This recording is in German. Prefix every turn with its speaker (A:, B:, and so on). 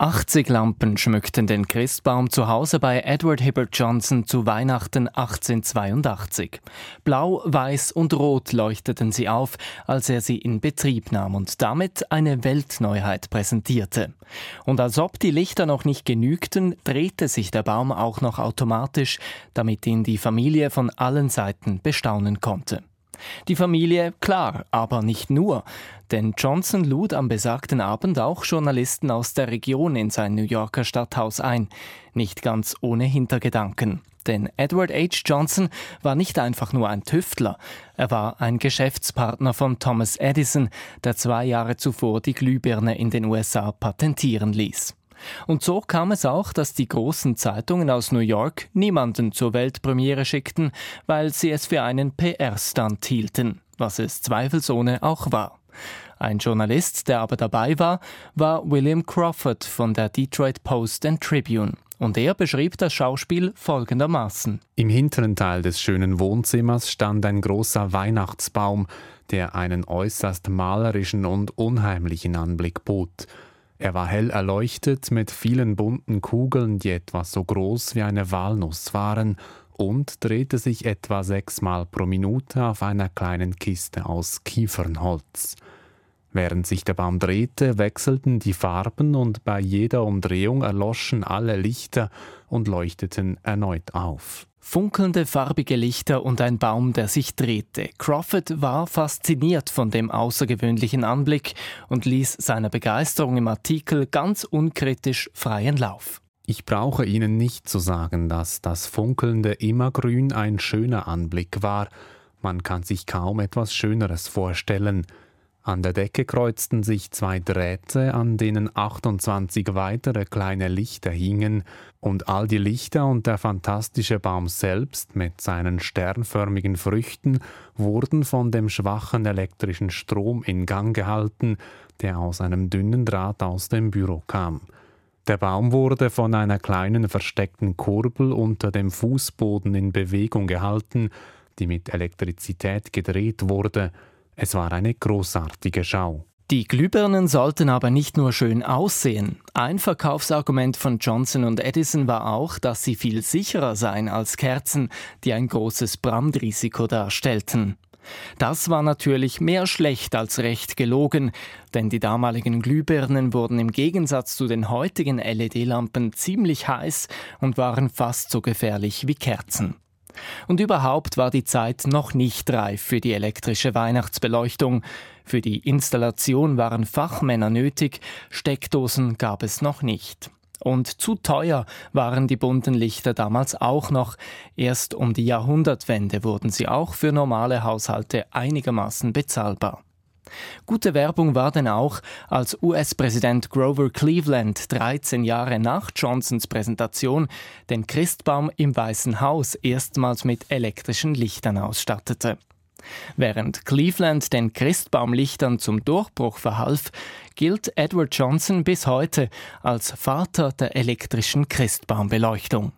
A: 80 Lampen schmückten den Christbaum zu Hause bei Edward Hibbert Johnson zu Weihnachten 1882. Blau, weiß und rot leuchteten sie auf, als er sie in Betrieb nahm und damit eine Weltneuheit präsentierte. Und als ob die Lichter noch nicht genügten, drehte sich der Baum auch noch automatisch, damit ihn die Familie von allen Seiten bestaunen konnte. Die Familie, klar, aber nicht nur. Denn Johnson lud am besagten Abend auch Journalisten aus der Region in sein New Yorker Stadthaus ein. Nicht ganz ohne Hintergedanken. Denn Edward H. Johnson war nicht einfach nur ein Tüftler, er war ein Geschäftspartner von Thomas Edison, der zwei Jahre zuvor die Glühbirne in den USA patentieren ließ. Und so kam es auch, dass die großen Zeitungen aus New York niemanden zur Weltpremiere schickten, weil sie es für einen PR-Stunt hielten, was es zweifelsohne auch war. Ein Journalist, der aber dabei war, war William Crawford von der Detroit Post and Tribune. Und er beschrieb das Schauspiel folgendermaßen.
B: Im hinteren Teil des schönen Wohnzimmers stand ein großer Weihnachtsbaum, der einen äußerst malerischen und unheimlichen Anblick bot. Er war hell erleuchtet mit vielen bunten Kugeln, die etwa so groß wie eine Walnuss waren, und drehte sich etwa sechsmal pro Minute auf einer kleinen Kiste aus Kiefernholz. Während sich der Baum drehte, wechselten die Farben und bei jeder Umdrehung erloschen alle Lichter und leuchteten erneut auf.
A: Funkelnde farbige Lichter und ein Baum, der sich drehte. Crawford war fasziniert von dem außergewöhnlichen Anblick und ließ seiner Begeisterung im Artikel ganz unkritisch freien Lauf.
B: Ich brauche Ihnen nicht zu sagen, dass das funkelnde Immergrün ein schöner Anblick war. Man kann sich kaum etwas Schöneres vorstellen. An der Decke kreuzten sich zwei Drähte, an denen 28 weitere kleine Lichter hingen, und all die Lichter und der fantastische Baum selbst mit seinen sternförmigen Früchten wurden von dem schwachen elektrischen Strom in Gang gehalten, der aus einem dünnen Draht aus dem Büro kam. Der Baum wurde von einer kleinen versteckten Kurbel unter dem Fußboden in Bewegung gehalten, die mit Elektrizität gedreht wurde, es war eine großartige Schau.
A: Die Glühbirnen sollten aber nicht nur schön aussehen. Ein Verkaufsargument von Johnson Edison war auch, dass sie viel sicherer seien als Kerzen, die ein großes Brandrisiko darstellten. Das war natürlich mehr schlecht als recht gelogen, denn die damaligen Glühbirnen wurden im Gegensatz zu den heutigen LED-Lampen ziemlich heiß und waren fast so gefährlich wie Kerzen. Und überhaupt war die Zeit noch nicht reif für die elektrische Weihnachtsbeleuchtung. Für die Installation waren Fachmänner nötig, Steckdosen gab es noch nicht. Und zu teuer waren die bunten Lichter damals auch noch. Erst um die Jahrhundertwende wurden sie auch für normale Haushalte einigermaßen bezahlbar. Gute Werbung war denn auch, als US-Präsident Grover Cleveland 13 Jahre nach Johnsons Präsentation den Christbaum im Weißen Haus erstmals mit elektrischen Lichtern ausstattete. Während Cleveland den Christbaumlichtern zum Durchbruch verhalf, gilt Edward Johnson bis heute als Vater der elektrischen Christbaumbeleuchtung.